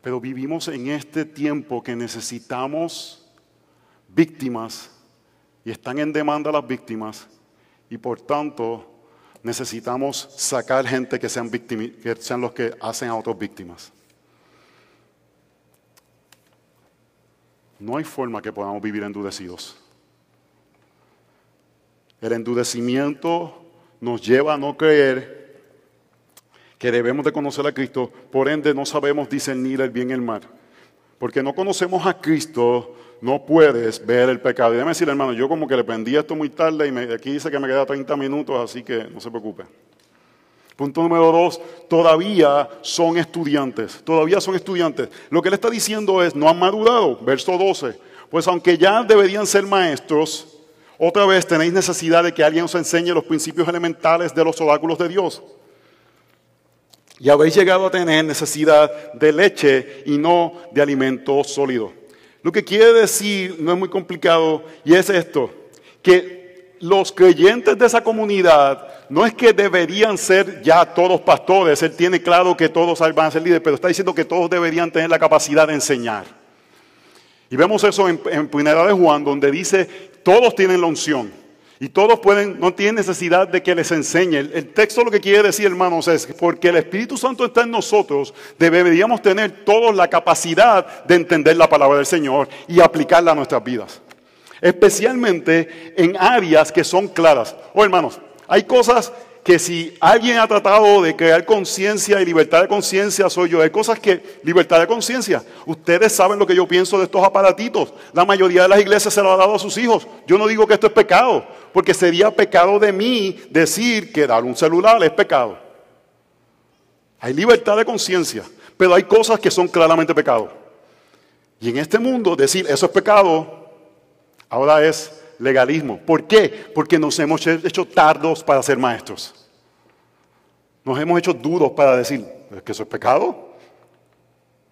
Pero vivimos en este tiempo que necesitamos víctimas y están en demanda las víctimas y por tanto necesitamos sacar gente que sean, que sean los que hacen a otros víctimas. No hay forma que podamos vivir endurecidos. El endurecimiento nos lleva a no creer que debemos de conocer a Cristo, por ende no sabemos discernir el bien y el mal. Porque no conocemos a Cristo, no puedes ver el pecado. Y déjame decir, hermano, yo como que le prendí esto muy tarde y me, aquí dice que me queda 30 minutos, así que no se preocupe. Punto número dos, todavía son estudiantes, todavía son estudiantes. Lo que él está diciendo es, no han madurado, verso 12. Pues aunque ya deberían ser maestros, otra vez tenéis necesidad de que alguien os enseñe los principios elementales de los oráculos de Dios. Y habéis llegado a tener necesidad de leche y no de alimento sólido. Lo que quiere decir no es muy complicado y es esto, que los creyentes de esa comunidad no es que deberían ser ya todos pastores, él tiene claro que todos van a ser líderes, pero está diciendo que todos deberían tener la capacidad de enseñar. Y vemos eso en, en Primera de Juan, donde dice, todos tienen la unción. Y todos pueden, no tienen necesidad de que les enseñe. El, texto lo que quiere decir, hermanos, es que porque el Espíritu Santo está en nosotros, deberíamos tener todos la capacidad de entender la palabra del Señor y aplicarla a nuestras vidas. Especialmente en áreas que son claras. Oh, hermanos, hay cosas que si alguien ha tratado de crear conciencia y libertad de conciencia, soy yo. Hay cosas que, libertad de conciencia, ustedes saben lo que yo pienso de estos aparatitos. La mayoría de las iglesias se lo ha dado a sus hijos. Yo no digo que esto es pecado, porque sería pecado de mí decir que dar un celular es pecado. Hay libertad de conciencia, pero hay cosas que son claramente pecado. Y en este mundo decir eso es pecado, ahora es legalismo. ¿Por qué? Porque nos hemos hecho tardos para ser maestros. Nos hemos hecho duros para decir, ¿es que eso es pecado?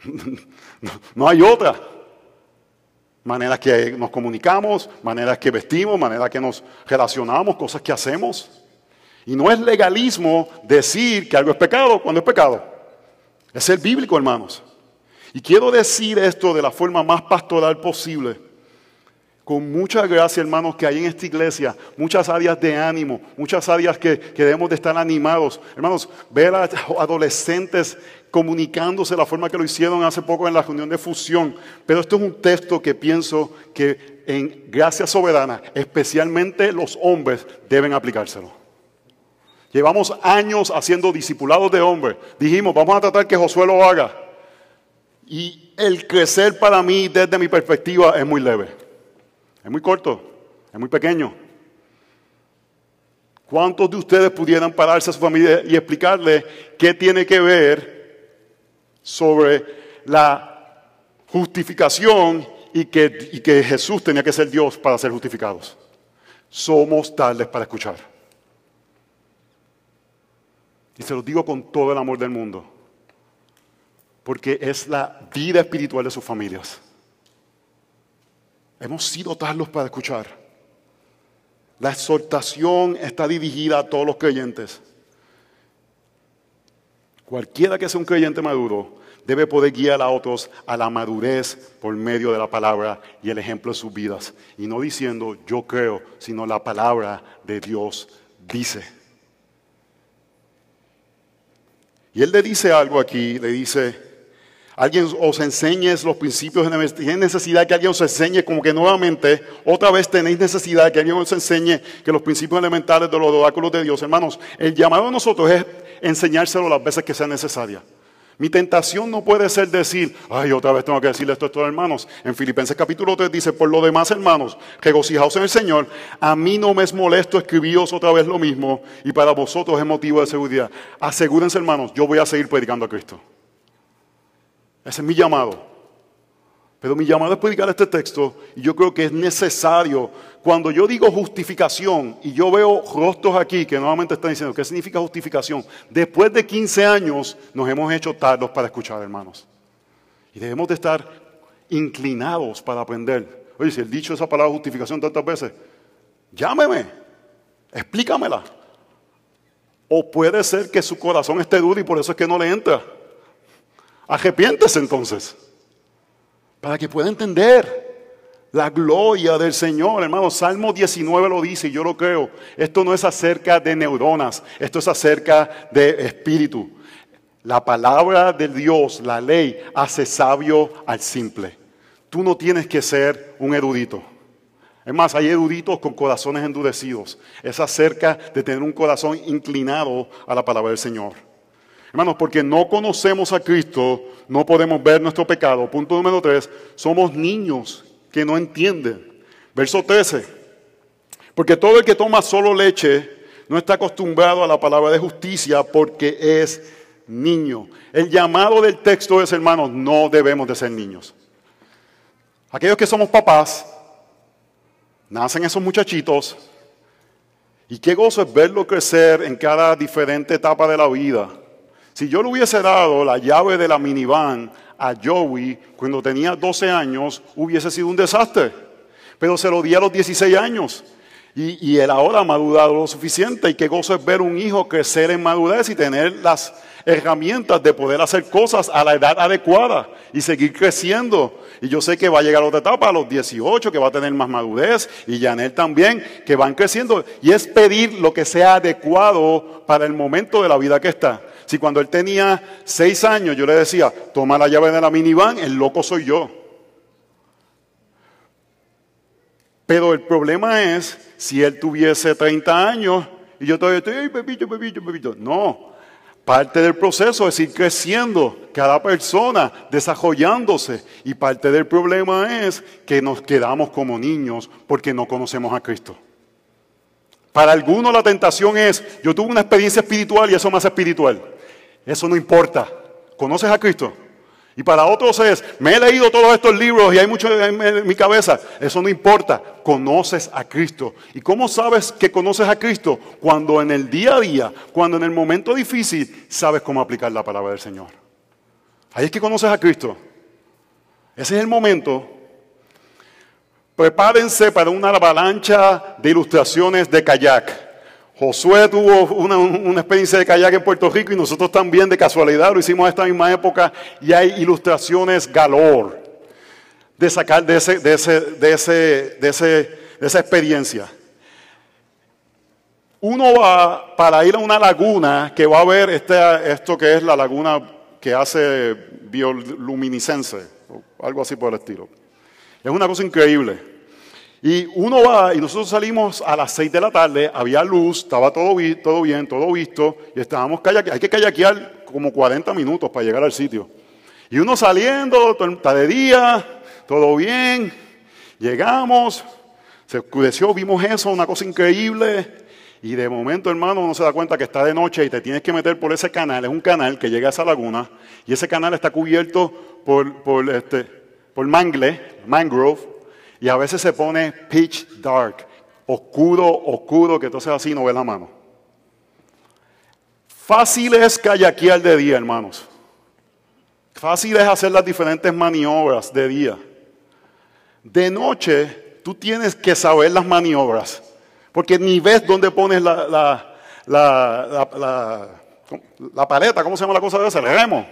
[LAUGHS] no, hay otra. Maneras que nos comunicamos, maneras que vestimos, maneras que nos relacionamos, cosas que hacemos. Y no es legalismo decir que algo es pecado cuando es pecado. Es el bíblico, hermanos. Y quiero decir esto de la forma más pastoral posible con mucha gracia, hermanos, que hay en esta iglesia, muchas áreas de ánimo, muchas áreas que, debemos de estar animados. Hermanos, ver a adolescentes comunicándose la forma que lo hicieron hace poco en la reunión de fusión. Pero esto es un texto que pienso que en gracia soberana, especialmente los hombres, deben aplicárselo. Llevamos años haciendo discipulados de hombres. Dijimos, vamos a tratar que Josué lo haga. Y el crecer para mí, desde mi perspectiva, es muy leve. Es muy corto, es muy pequeño. ¿Cuántos de ustedes pudieran pararse a su familia y explicarle qué tiene que ver sobre la justificación y que, Jesús tenía que ser Dios para ser justificados? Somos tales para escuchar. Y se lo digo con todo el amor del mundo, porque es la vida espiritual de sus familias. Hemos sido tardos para escuchar. La exhortación está dirigida a todos los creyentes. Cualquiera que sea un creyente maduro debe poder guiar a otros a la madurez por medio de la palabra y el ejemplo de sus vidas. Y no diciendo yo creo, sino la palabra de Dios dice. Y él le dice algo aquí, le dice, alguien os enseñe los principios, tienen necesidad que alguien os enseñe, como que nuevamente, otra vez tenéis necesidad de que alguien os enseñe que los principios elementales de los oráculos de Dios, hermanos, el llamado a nosotros es enseñárselo las veces que sea necesaria. Mi tentación no puede ser decir, ay, otra vez tengo que decirle esto a estos hermanos. En Filipenses capítulo 3 dice, por lo demás, hermanos, regocijaos en el Señor. A mí no me es molesto escribiros otra vez lo mismo y para vosotros es motivo de seguridad. Asegúrense, hermanos, yo voy a seguir predicando a Cristo. Ese es mi llamado. Pero mi llamado es predicar este texto y yo creo que es necesario. Cuando yo digo justificación y yo veo rostros aquí que nuevamente están diciendo, ¿qué significa justificación? Después de 15 años nos hemos hecho tardos para escuchar, hermanos. Y debemos de estar inclinados para aprender. Oye, si el dicho esa palabra justificación tantas veces, llámeme, explícamela. O puede ser que su corazón esté duro y por eso es que no le entra. Arrepiéntese entonces, para que pueda entender la gloria del Señor, hermano. Salmo 19 lo dice y yo lo creo. Esto no es acerca de neuronas, esto es acerca de espíritu. La palabra de Dios, la ley, hace sabio al simple. Tú no tienes que ser un erudito. Es más, hay eruditos con corazones endurecidos. Es acerca de tener un corazón inclinado a la palabra del Señor. Hermanos, porque no conocemos a Cristo, no podemos ver nuestro pecado. Punto número tres, somos niños que no entienden. Verso 13, porque todo el que toma solo leche no está acostumbrado a la palabra de justicia porque es niño. El llamado del texto es, hermanos, no debemos de ser niños. Aquellos que somos papás, nacen esos muchachitos y qué gozo es verlo crecer en cada diferente etapa de la vida. Si yo le hubiese dado la llave de la minivan a Joey cuando tenía 12 años, hubiese sido un desastre. Pero se lo di a los 16 años. Y, él ahora ha madurado lo suficiente. Y qué gozo es ver un hijo crecer en madurez y tener las herramientas de poder hacer cosas a la edad adecuada y seguir creciendo. Y yo sé que va a llegar a otra etapa, a los 18, que va a tener más madurez, y Janel también, que van creciendo. Y es pedir lo que sea adecuado para el momento de la vida que está. Si cuando él tenía seis años yo le decía, toma la llave de la minivan, el loco soy yo. Pero el problema es si él tuviese 30 años y yo todavía estoy, pepito, pepito, pepito. No, parte del proceso es ir creciendo, cada persona desarrollándose. Y parte del problema es que nos quedamos como niños porque no conocemos a Cristo. Para algunos la tentación es, yo tuve una experiencia espiritual y eso me hace espiritual. Eso no importa. ¿Conoces a Cristo? Y para otros es, me he leído todos estos libros y hay mucho en mi cabeza. Eso no importa. Conoces a Cristo. ¿Y cómo sabes que conoces a Cristo? Cuando en el día a día, cuando en el momento difícil, sabes cómo aplicar la palabra del Señor. Ahí es que conoces a Cristo. Ese es el momento. Prepárense para una avalancha de ilustraciones de kayak. Josué tuvo una, experiencia de kayak en Puerto Rico y nosotros también de casualidad lo hicimos a esta misma época y hay ilustraciones galor de sacar de, ese, de, de, de esa experiencia. Uno va para ir a una laguna que va a ver este, esto que es la laguna que hace bioluminiscencia, o algo así por el estilo. Es una cosa increíble. Y uno va, y nosotros salimos a las 6 de la tarde, había luz, estaba todo, todo bien, todo visto, y estábamos kayakeando. Hay que kayakear como 40 minutos para llegar al sitio. Y uno saliendo, está de día, todo bien, llegamos, se oscureció, vimos eso, una cosa increíble, y de momento, hermano, uno se da cuenta que está de noche y te tienes que meter por ese canal, es un canal que llega a esa laguna, y ese canal está cubierto por, por, este, por mangle, mangrove, y a veces se pone pitch dark, oscuro, oscuro, que entonces así no ve la mano. Fácil es kayakear de día, hermanos. Fácil es hacer las diferentes maniobras de día. De noche, tú tienes que saber las maniobras, porque ni ves dónde pones la, la, la, la, paleta, ¿cómo se llama la cosa de ese? El remo.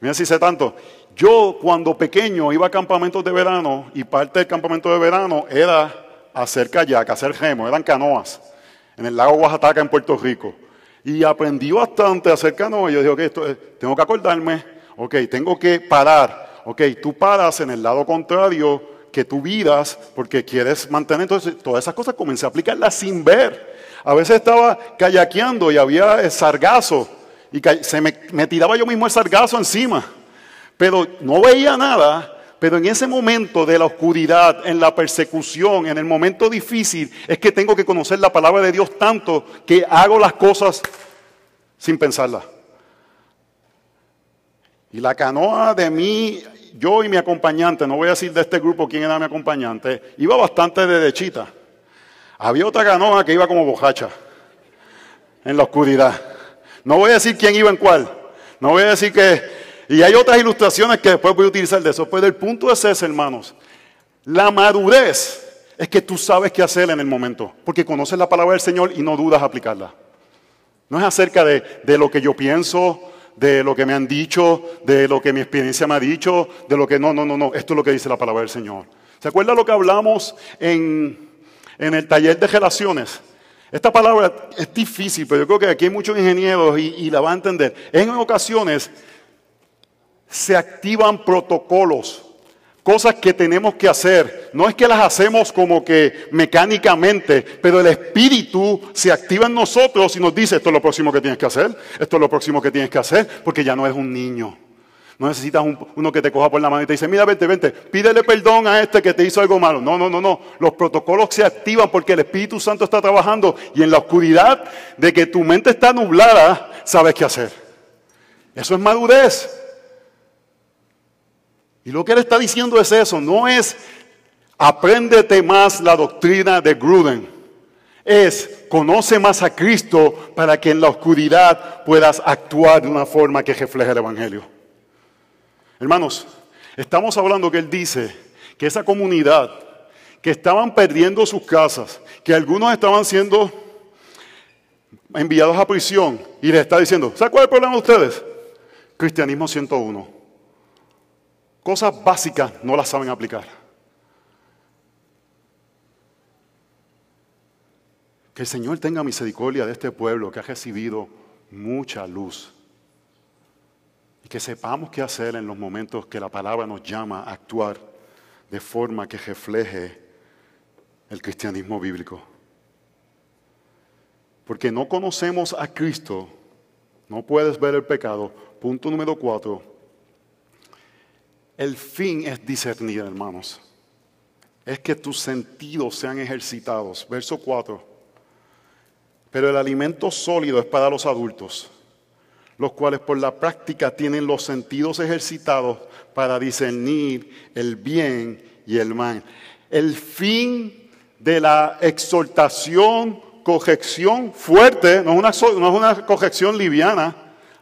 Mira si sé tanto. Yo cuando pequeño iba a campamentos de verano y parte del campamento de verano era hacer kayak, hacer remo, eran canoas en el lago Oaxaca en Puerto Rico. Y aprendí bastante a hacer canoa. Yo dije, ok, esto, tengo que acordarme, ok, tengo que parar. Ok, tú paras en el lado contrario que tú vidas porque quieres mantener. Entonces, todas esas cosas comencé a aplicarlas sin ver. A veces estaba kayakeando y había sargazo y se me, me tiraba yo mismo el sargazo encima pero no veía nada. Pero en ese momento de la oscuridad, en la persecución, en el momento difícil, es que tengo que conocer la palabra de Dios tanto que hago las cosas sin pensarlas. Y la canoa de mí, yo y mi acompañante, no voy a decir de este grupo quién era mi acompañante, iba bastante derechita. Había otra canoa que iba como bojacha en la oscuridad. No voy a decir quién iba en cuál. No voy a decir que y hay otras ilustraciones que después voy a utilizar de eso. Pero el punto es ese, hermanos. La madurez es que tú sabes qué hacer en el momento. Porque conoces la palabra del Señor y no dudas aplicarla. No es acerca de, de lo que yo pienso, de lo que me han dicho, de lo que mi experiencia me ha dicho, de lo que no, no, no, no. Esto es lo que dice la palabra del Señor. ¿Se acuerda lo que hablamos en, en el taller de relaciones? Esta palabra es difícil, pero yo creo que aquí hay muchos ingenieros y, y la van a entender. En ocasiones se activan protocolos cosas que tenemos que hacer. No es que las hacemos como que mecánicamente, pero el espíritu se activa en nosotros y nos dice, esto es lo próximo que tienes que hacer, esto es lo próximo que tienes que hacer, porque ya no eres un niño. No necesitas uno que te coja por la mano y te dice, mira, vente, vente, pídele perdón a este que te hizo algo malo. No, no, no, no. Los protocolos se activan porque el Espíritu Santo está trabajando y en la oscuridad de que tu mente está nublada, sabes qué hacer. Eso es madurez. Y lo que él está diciendo es eso, no es apréndete más la doctrina de Gruden, es conoce más a Cristo para que en la oscuridad puedas actuar de una forma que refleje el Evangelio. Hermanos, estamos hablando que él dice que esa comunidad que estaban perdiendo sus casas, que algunos estaban siendo enviados a prisión y le está diciendo, ¿sabe cuál es el problema de ustedes? Cristianismo 101 cosas básicas no las saben aplicar. Que el Señor tenga misericordia de este pueblo que ha recibido mucha luz. Y que sepamos qué hacer en los momentos que la palabra nos llama a actuar de forma que refleje el cristianismo bíblico. Porque no conocemos a Cristo, no puedes ver el pecado. Punto número cuatro, el fin es discernir, hermanos. Es que tus sentidos sean ejercitados. Verso 4. Pero el alimento sólido es para los adultos, los cuales por la práctica tienen los sentidos ejercitados para discernir el bien y el mal. El fin de la exhortación, corrección fuerte, no es una, no es una corrección liviana,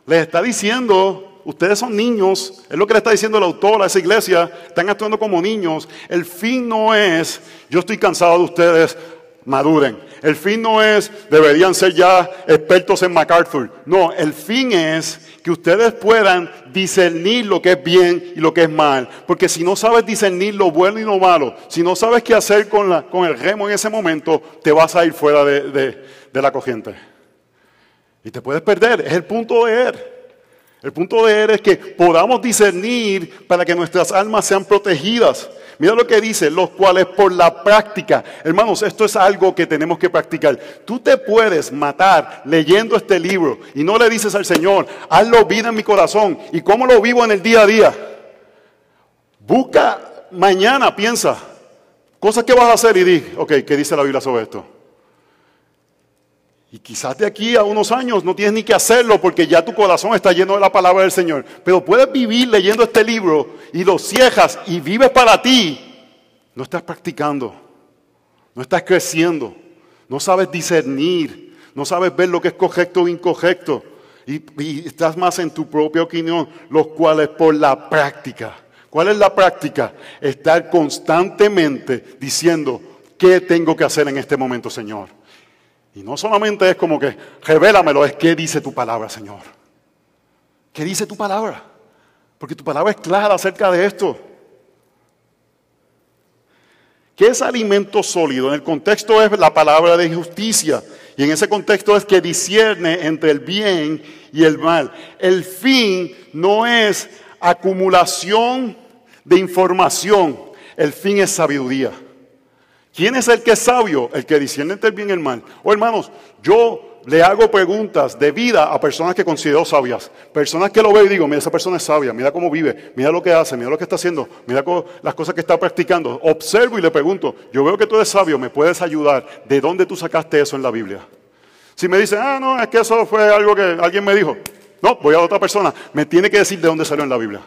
les está diciendo ustedes son niños, es lo que le está diciendo el autor a esa iglesia, están actuando como niños. El fin no es, yo estoy cansado de ustedes, maduren. El fin no es, deberían ser ya expertos en MacArthur. No, el fin es que ustedes puedan discernir lo que es bien y lo que es mal. Porque si no sabes discernir lo bueno y lo malo, si no sabes qué hacer con, la, con el remo en ese momento, te vas a ir fuera de, de la corriente. Y te puedes perder. Es el punto de él. El punto de él es que podamos discernir para que nuestras almas sean protegidas. Mira lo que dice, los cuales por la práctica, hermanos, esto es algo que tenemos que practicar. Tú te puedes matar leyendo este libro y no le dices al Señor, hazlo vida en mi corazón. ¿Y cómo lo vivo en el día a día? Busca mañana, piensa, cosas que vas a hacer y di, ok, ¿qué dice la Biblia sobre esto? Y quizás de aquí a unos años no tienes ni que hacerlo porque ya tu corazón está lleno de la palabra del Señor. Pero puedes vivir leyendo este libro y lo ciejas y vives para ti. No estás practicando, no estás creciendo, no sabes discernir, no sabes ver lo que es correcto o incorrecto. Y, y estás más en tu propia opinión, los cuales por la práctica. ¿Cuál es la práctica? Estar constantemente diciendo, ¿qué tengo que hacer en este momento, Señor? Y no solamente es como que, revélamelo, es qué dice tu palabra, Señor. ¿Qué dice tu palabra? Porque tu palabra es clara acerca de esto. ¿Qué es alimento sólido? En el contexto es la palabra de justicia. Y en ese contexto es que discierne entre el bien y el mal. El fin no es acumulación de información. El fin es sabiduría. ¿Quién es el que es sabio? El que discierne entre el bien y el mal. Oh, hermanos, yo le hago preguntas de vida a personas que considero sabias. Personas que lo veo y digo, mira, esa persona es sabia, mira cómo vive, mira lo que hace, mira lo que está haciendo, mira las cosas que está practicando. Observo y le pregunto, yo veo que tú eres sabio, ¿me puedes ayudar? ¿De dónde tú sacaste eso en la Biblia? Si me dicen, ah, no, es que eso fue algo que alguien me dijo. No, voy a otra persona. Me tiene que decir de dónde salió en la Biblia.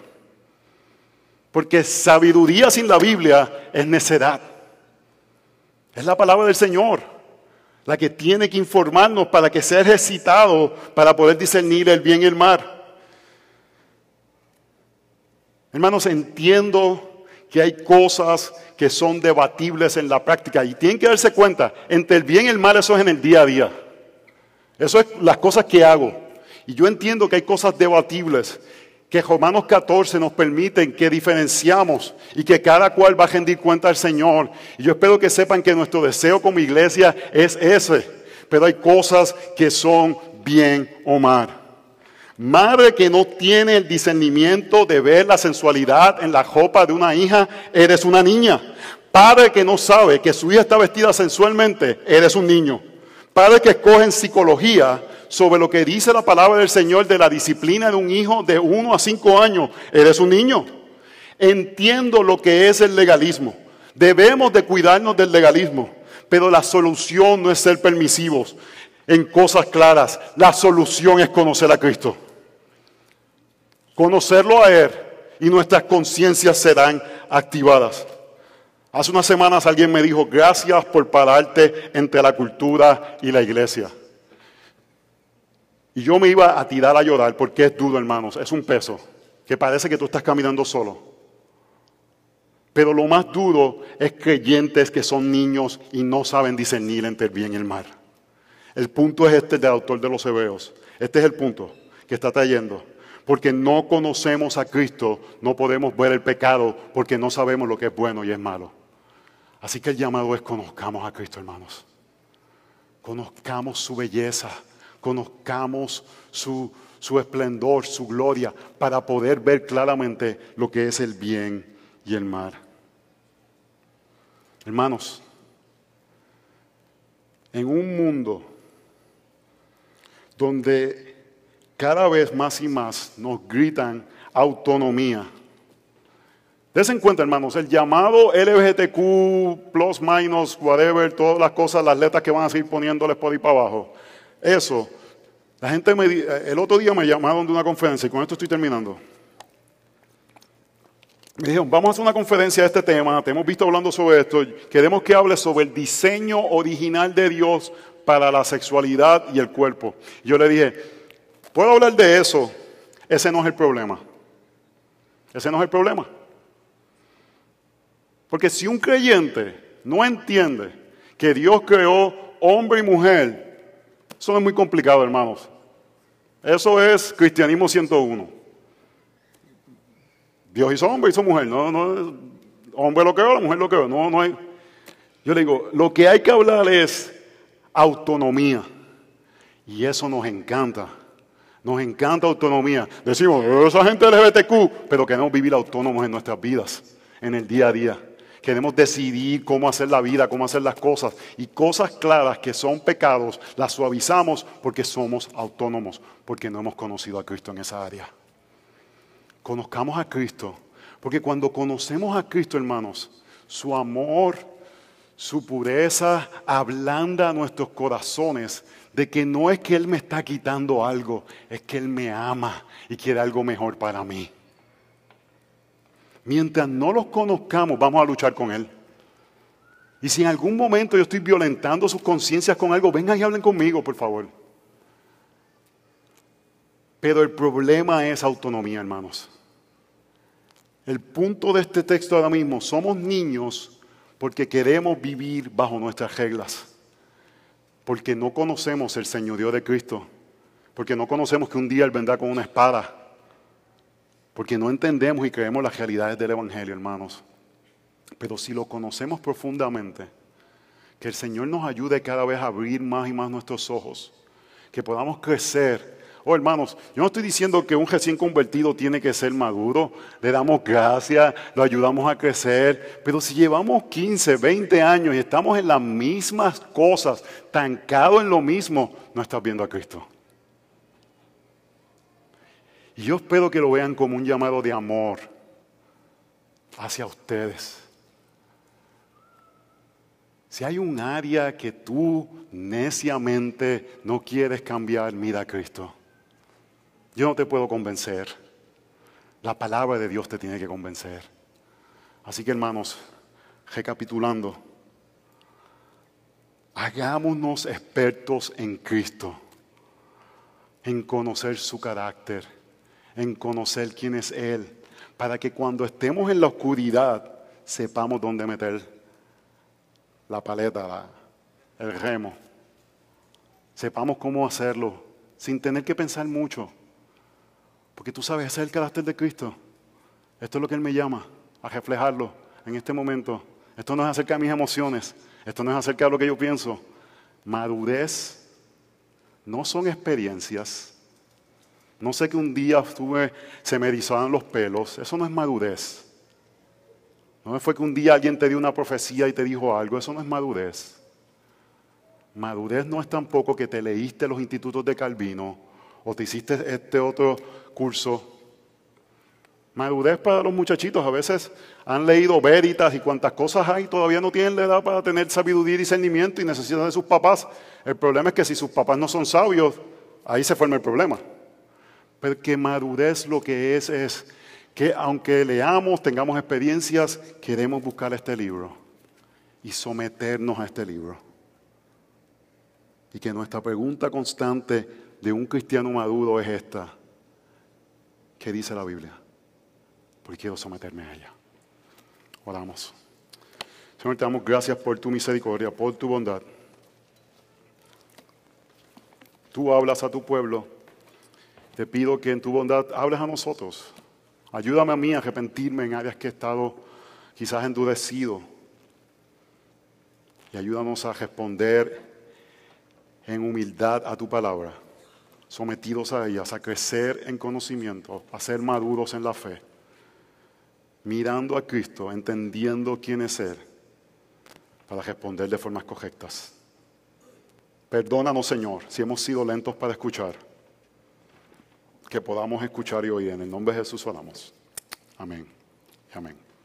Porque sabiduría sin la Biblia es necedad. Es la palabra del Señor la que tiene que informarnos para que sea ejercitado para poder discernir el bien y el mal. Hermanos, entiendo que hay cosas que son debatibles en la práctica y tienen que darse cuenta, entre el bien y el mal eso es en el día a día. Eso es las cosas que hago. Y yo entiendo que hay cosas debatibles que Romanos 14 nos permiten que diferenciamos y que cada cual va a rendir cuenta al Señor. Y yo espero que sepan que nuestro deseo como iglesia es ese. Pero hay cosas que son bien o mal. Madre que no tiene el discernimiento de ver la sensualidad en la ropa de una hija, eres una niña. Padre que no sabe que su hija está vestida sensualmente, eres un niño. Padre que escoge en psicología sobre lo que dice la palabra del Señor de la disciplina de un hijo de uno a cinco años, eres un niño. Entiendo lo que es el legalismo. Debemos de cuidarnos del legalismo, pero la solución no es ser permisivos en cosas claras. La solución es conocer a Cristo. Conocerlo a Él y nuestras conciencias serán activadas. Hace unas semanas alguien me dijo, gracias por pararte entre la cultura y la iglesia. Y yo me iba a tirar a llorar porque es duro, hermanos, es un peso, que parece que tú estás caminando solo. Pero lo más duro es creyentes que son niños y no saben discernir entre el bien y el mal. El punto es este del autor de los Hebreos. Este es el punto que está trayendo. Porque no conocemos a Cristo, no podemos ver el pecado porque no sabemos lo que es bueno y es malo. Así que el llamado es conozcamos a Cristo, hermanos. Conozcamos su belleza, conozcamos su, su esplendor, su gloria, para poder ver claramente lo que es el bien y el mal. Hermanos, en un mundo donde cada vez más y más nos gritan autonomía. Desen en cuenta, hermanos, el llamado LGBTQ, plus, minus, whatever, todas las cosas, las letras que van a seguir poniéndoles por ahí para abajo. Eso, la gente me, el otro día me llamaron de una conferencia, y con esto estoy terminando. Me dijeron, vamos a hacer una conferencia de este tema, te hemos visto hablando sobre esto, queremos que hables sobre el diseño original de Dios para la sexualidad y el cuerpo. Yo le dije, ¿puedo hablar de eso? Ese no es el problema. Ese no es el problema. Porque si un creyente no entiende que Dios creó hombre y mujer, eso es muy complicado, hermanos. Eso es cristianismo 101. Dios hizo hombre, hizo mujer. No, no, hombre lo creó, la mujer lo creó. No, no hay. Yo le digo, lo que hay que hablar es autonomía. Y eso nos encanta. Nos encanta autonomía. Decimos, esa gente LGBTQ, pero queremos vivir autónomos en nuestras vidas, en el día a día. Queremos decidir cómo hacer la vida, cómo hacer las cosas. Y cosas claras que son pecados, las suavizamos porque somos autónomos, porque no hemos conocido a Cristo en esa área. Conozcamos a Cristo, porque cuando conocemos a Cristo, hermanos, su amor su pureza ablanda nuestros corazones de que no es que Él me está quitando algo, es que Él me ama y quiere algo mejor para mí. Mientras no los conozcamos, vamos a luchar con Él. Y si en algún momento yo estoy violentando sus conciencias con algo, vengan y hablen conmigo, por favor. Pero el problema es autonomía, hermanos. El punto de este texto ahora mismo, somos niños porque queremos vivir bajo nuestras reglas, porque no conocemos el señorío de Cristo, porque no conocemos que un día Él vendrá con una espada, porque no entendemos y creemos las realidades del Evangelio, hermanos. Pero si lo conocemos profundamente, que el Señor nos ayude cada vez a abrir más y más nuestros ojos, que podamos crecer Oh, hermanos, yo no estoy diciendo que un recién convertido tiene que ser maduro. Le damos gracias, lo ayudamos a crecer. Pero si llevamos 15, 20 años y estamos en las mismas cosas, tancados en lo mismo, no estás viendo a Cristo. Y yo espero que lo vean como un llamado de amor hacia ustedes. Si hay un área que tú neciamente no quieres cambiar, mira a Cristo. Yo no te puedo convencer. La palabra de Dios te tiene que convencer. Así que hermanos, recapitulando, hagámonos expertos en Cristo, en conocer su carácter, en conocer quién es Él, para que cuando estemos en la oscuridad sepamos dónde meter la paleta, el remo, sepamos cómo hacerlo sin tener que pensar mucho. Porque tú sabes, ese es el carácter de Cristo. Esto es lo que Él me llama a reflejarlo en este momento. Esto no es acerca de mis emociones. Esto no es acerca de lo que yo pienso. Madurez no son experiencias. No sé que un día estuve, se me erizaban los pelos. Eso no es madurez. No fue que un día alguien te dio una profecía y te dijo algo. Eso no es madurez. Madurez no es tampoco que te leíste los institutos de Calvino o te hiciste este otro curso. Madurez para los muchachitos. A veces han leído veritas y cuantas cosas hay, todavía no tienen la edad para tener sabiduría y discernimiento y necesitan de sus papás. El problema es que si sus papás no son sabios, ahí se forma el problema. Porque madurez lo que es es que aunque leamos, tengamos experiencias, queremos buscar este libro y someternos a este libro. Y que nuestra pregunta constante de un cristiano maduro es esta. ¿Qué dice la Biblia? Porque quiero someterme a ella. Oramos. Señor, te damos gracias por tu misericordia, por tu bondad. Tú hablas a tu pueblo te pido que en tu bondad hables a nosotros. Ayúdame a mí a arrepentirme en áreas que he estado quizás endurecido. Y ayúdanos a responder en humildad a tu palabra, sometidos a ellas, a crecer en conocimiento, a ser maduros en la fe, mirando a Cristo, entendiendo quién es Él, para responder de formas correctas. Perdónanos, Señor, si hemos sido lentos para escuchar que podamos escuchar y oír. En el nombre de Jesús oramos. Amén. Amén.